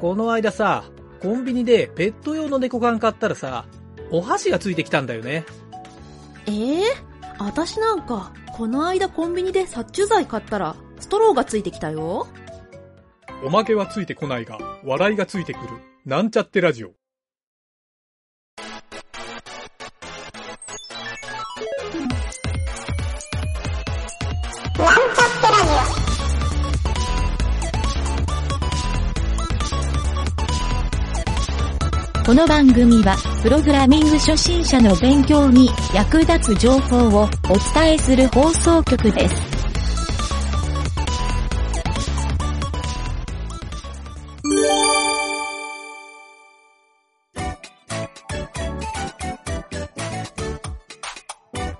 この間さ、コンビニでペット用の猫缶買ったらさ、お箸がついてきたんだよね。ええあたしなんか、この間コンビニで殺虫剤買ったら、ストローがついてきたよ。おまけはついてこないが、笑いがついてくる。なんちゃってラジオ。この番組は、プログラミング初心者の勉強に役立つ情報をお伝えする放送局です。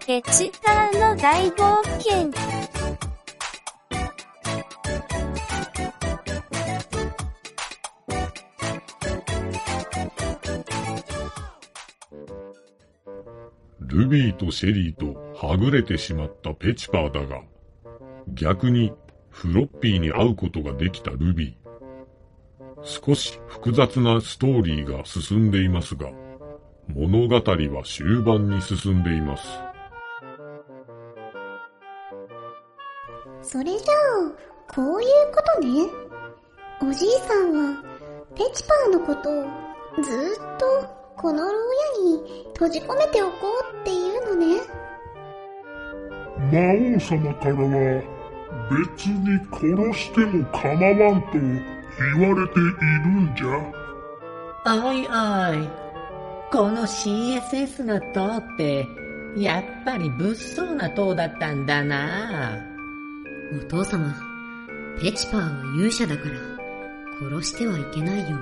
ペチカーの大冒険。ルビーとシェリーとはぐれてしまったペチパーだが、逆にフロッピーに会うことができたルビー。少し複雑なストーリーが進んでいますが、物語は終盤に進んでいます。それじゃあ、こういうことね。おじいさんは、ペチパーのことをずっとこの牢屋に閉じ込めておこうっていうのね。魔王様からは別に殺しても構わんと言われているんじゃ。おいおい。この CSS の塔って、やっぱり物騒な塔だったんだな。お父様、ペチパーは勇者だから、殺してはいけないよ。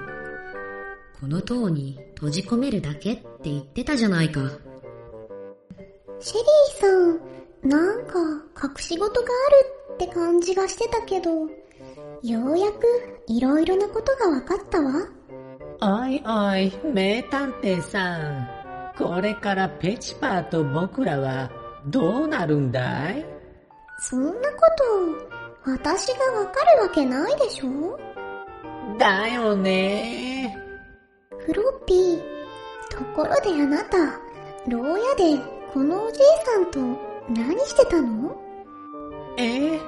この塔に閉じ込めるだけって言ってたじゃないか。シェリーさん、なんか隠し事があるって感じがしてたけど、ようやくいろいろなことが分かったわ。おいおい、名探偵さん。これからペチパーと僕らはどうなるんだい？そんなこと、私がわかるわけないでしょ？だよねフロッピー、ところであなた、牢屋でこのおじいさんと何してたの？え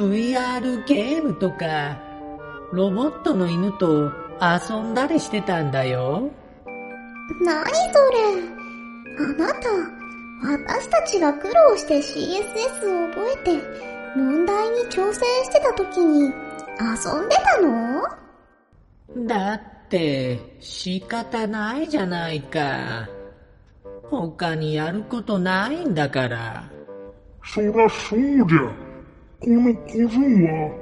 ?VR ゲームとか、ロボットの犬と遊んだりしてたんだよ。なにそれ？あなた、私たちが苦労して CSS を覚えて、問題に挑戦してた時に遊んでたの？だって、仕方ないじゃないか。他にやることないんだから。そらそうじゃ。この小僧は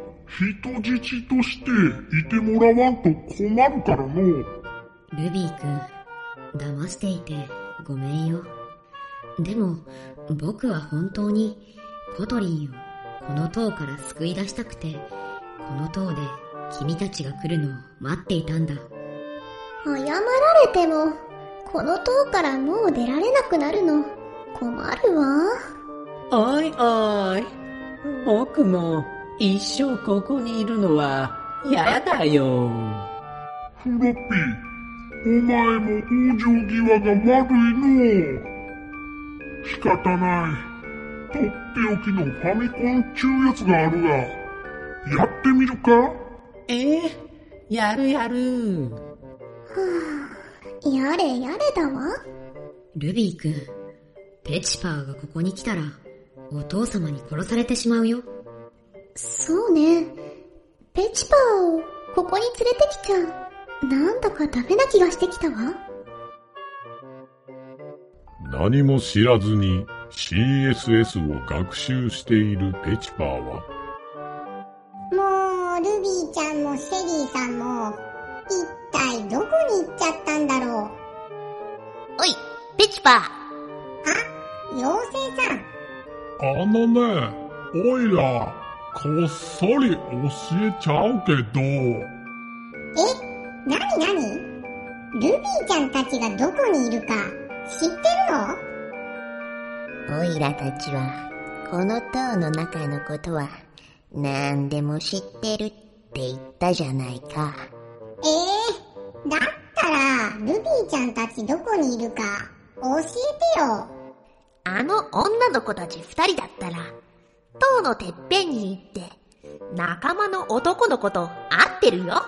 人質としていてもらわんと困るからの。ルビーくん、騙していてごめんよ。でも、僕は本当にコトリンをこの塔から救い出したくて、この塔で君たちが来るのを待っていたんだ。謝られても、この塔からもう出られなくなるの困るわ。おいおい、僕も一生ここにいるのは嫌だよ。フロッピー、お前も往生際が悪いの仕方ない。とっておきのファミコンちゅうやつがあるが、やってみるか？えやるやる。はあ、やれやれだわ。ルビーくん、ペチパーがここに来たら、お父様に殺されてしまうよ。そうね。ペチパーをここに連れてきちゃ、なんだかダメな気がしてきたわ。何も知らずに CSS を学習しているペチパーは、もう、ルビーちゃんもシェリーさんも、一体どこに行っちゃったんだろう？おい、ペチパー。あ、妖精さん。あのね、おいら、こっそり教えちゃうけど。え、なになに？ルビーちゃんたちがどこにいるか知ってるの？おいらたちは、この塔の中のことは、何でも知ってるって言ったじゃないか。えだったら、ルビーちゃんたちどこにいるか、教えてよ。あの女の子たち二人だったら、塔のてっぺんに行って、仲間の男の子と会ってるよ。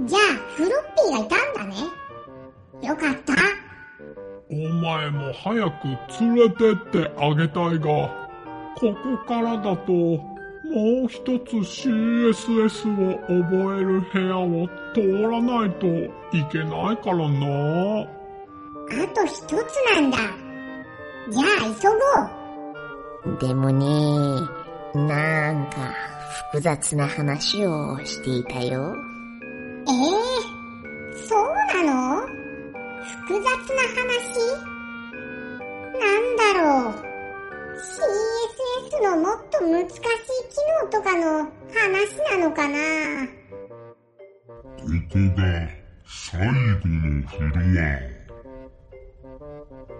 じゃあ、フロッピーがいたんだね。よかった。お前も早く連れてってあげたいが、ここからだと、もう一つ CSS を覚える部屋を通らないといけないからな。あと一つなんだ。じゃあ急ごう。でもね、なんか複雑な話をしていたよ。ええー、そうなの？複雑な話？なんだろう ?CSS のもっと難とかの話なのかな？ここが最後のフロア。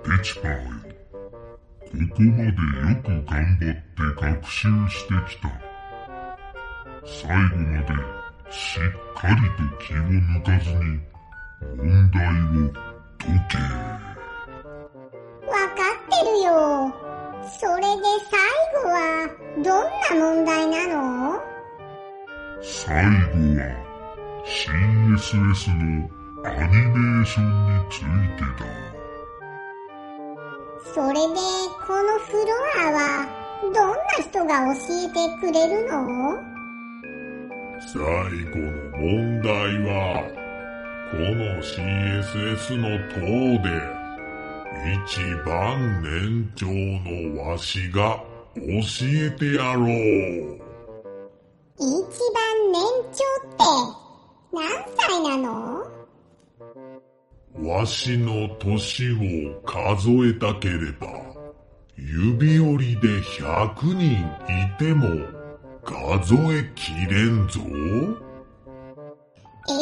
ペチパーよ。ここまでよく頑張って学習してきた。最後までしっかりと気を抜かずに問題を解け。わかってるよ。それで最後はどんな問題なの？最後は CSS のアニメーションについてだ。それでこのフロアはどんな人が教えてくれるの？最後の問題は、この CSS の塔で、一番年長のわしが教えてやろう。一番年長って何歳なの？わしの年を数えたければ、指折りで100人いても数えきれんぞ。ええ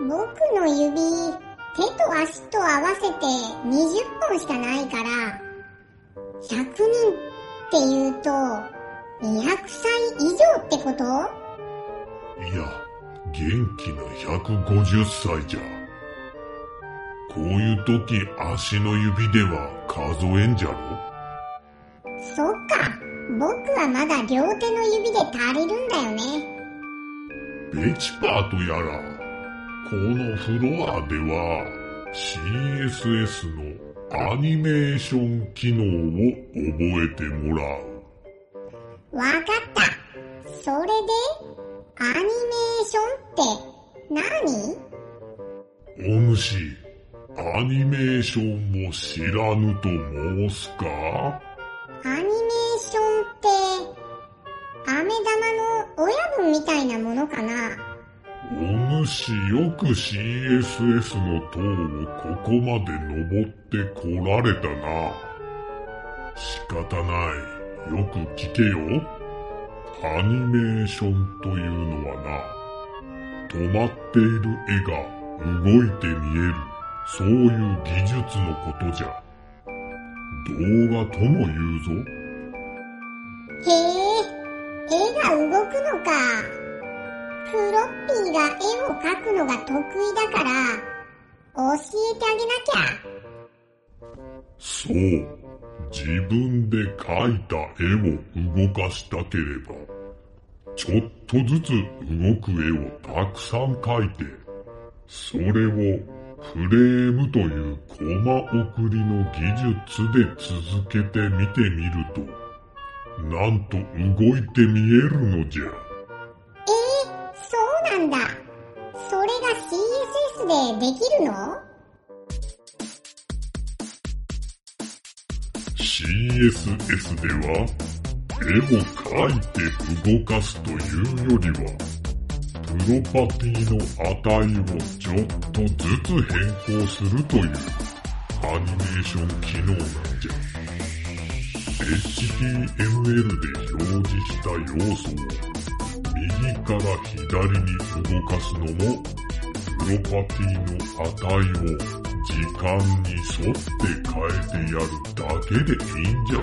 ー、僕の指、手と足と合わせて20本しかないから、100人って言うと、200歳以上ってこと？いや、元気な150歳じゃ。こういう時足の指では数えんじゃろ？そっか、僕はまだ両手の指で足りるんだよね。ベチパーとやら、このフロアでは CSS のアニメーション機能を覚えてもらう。わかった。それで、アニメーションって何？お主、アニメーションも知らぬと申すか？アニメーションって、飴玉の親分みたいなものかな？お主よく CSS の塔をここまで登ってこられたな。仕方ない。よく聞けよ。アニメーションというのはな、止まっている絵が動いて見える、そういう技術のことじゃ。動画とも言うぞ。へえ、絵が動くのか。フロッピーが絵を描くのが得意だから、教えてあげなきゃ。そう。自分で描いた絵を動かしたければ、ちょっとずつ動く絵をたくさん描いて、それをフレームというコマ送りの技術で続けて見てみると、なんと動いて見えるのじゃ。んだ。それが CSS でできるの？CSS では、絵を描いて動かすというよりは、プロパティの値をちょっとずつ変更するというアニメーション機能なんじゃ。HTML で表示した要素を右から左に動かすのも、プロパティの値を時間に沿って変えてやるだけでいいんじゃ。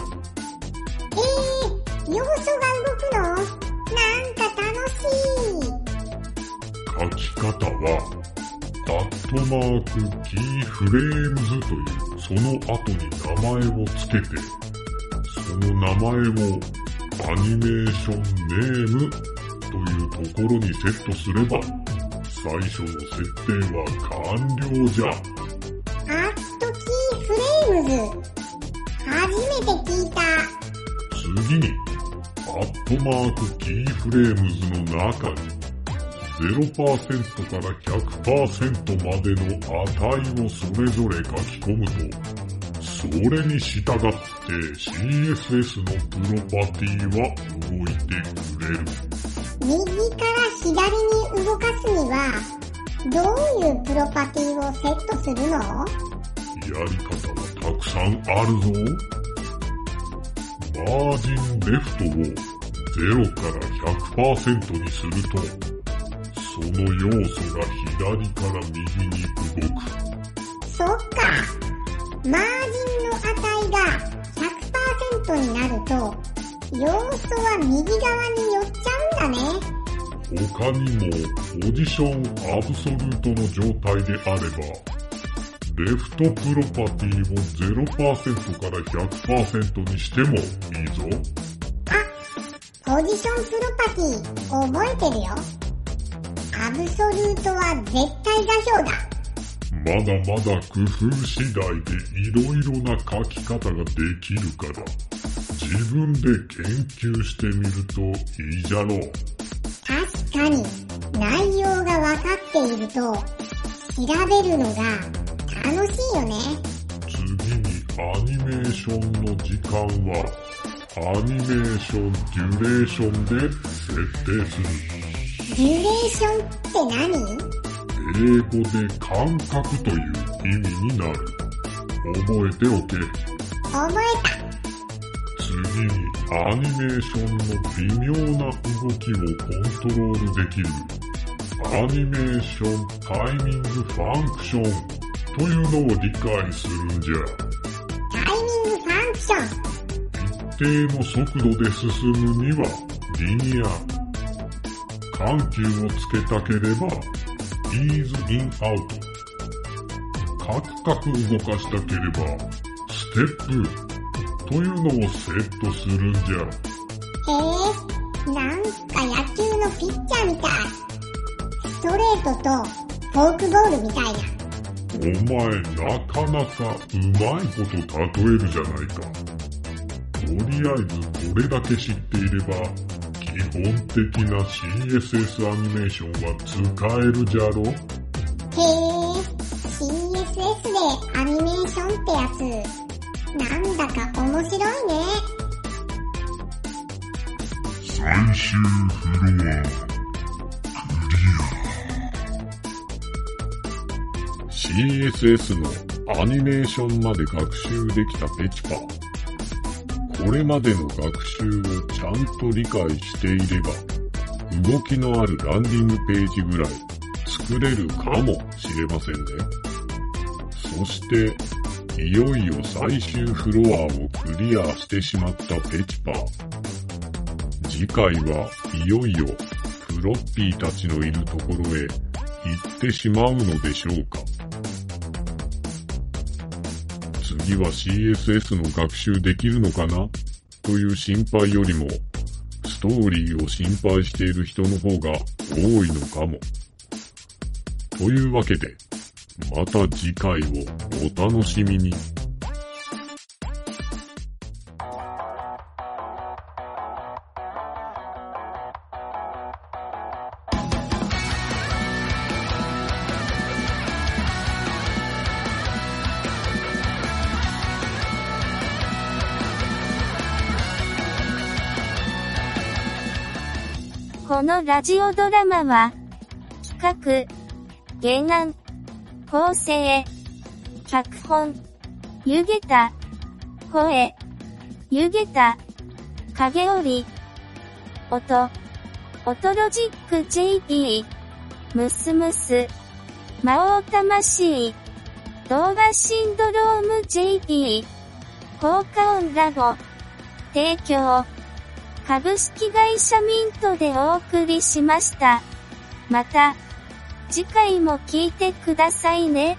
えー、要素が動くのなんか楽しい。書き方は、アットマークキーフレームズというその後に名前を付けて、その名前をアニメーションネームというところにセットすれば、最初の設定は完了じゃ。アットキーフレームズ。初めて聞いた。次に、アットマーク keyframes の中に、0%から100%までの値をそれぞれ書き込むと、それに従って CSS のプロパティは動いてくれる。右から左に動かすには、どういうプロパティをセットするの？やり方はたくさんあるぞ。マージンレフトを0から100%にすると、その要素が左から右に動く。そっか。マージンの値が100%になると、要素は右側に寄っちゃうんだね。他にも、ポジションアブソルートの状態であれば、レフトプロパティを0%から100%にしてもいいぞ。あ、ポジションプロパティ覚えてるよ。アブソルートは絶対座標だ。まだまだ工夫次第で色々な書き方ができるから、自分で研究してみるといいじゃろう。確かに、内容が分かっていると、調べるのが楽しいよね。次にアニメーションの時間は、アニメーションデュレーションで設定する。デュレーションって何？英語で感覚という意味になる。覚えておけ。覚えた。次にアニメーションの微妙な動きをコントロールできる。アニメーションタイミングファンクションというのを理解するんじゃ。タイミングファンクション。一定の速度で進むには、リニア。緩急をつけたければ、イーズインアウト。カクカク動かしたければ、ステップ。というのをセットするんじゃ。へえ、なんか野球のピッチャーみたい。ストレートとフォークボールみたいな。お前なかなかうまいこと例えるじゃないか。とりあえずこれだけ知っていれば、基本的な CSS アニメーションは使えるじゃろ？へえ、CSS でアニメーションってやつ、なんだか面白いね。最終フロア。クリア CSS のアニメーションまで学習できたペチパ。これまでの学習をちゃんと理解していれば、動きのあるランディングページぐらい作れるかもしれませんね。そして、いよいよ最終フロアをクリアしてしまったペチパー。次回はいよいよフロッピーたちのいるところへ行ってしまうのでしょうか。次は CSS の学習できるのかな？という心配よりも、ストーリーを心配している人の方が多いのかも。というわけで、また次回をお楽しみに。このラジオドラマは、企画、原案、構成、脚本、湯げた、声、湯げた、影織、音、音ロジック JP、ムスムス、魔王魂、動画シンドローム JP、効果音ラボ、提供、株式会社ミントでお送りしました。また、次回も聞いてくださいね。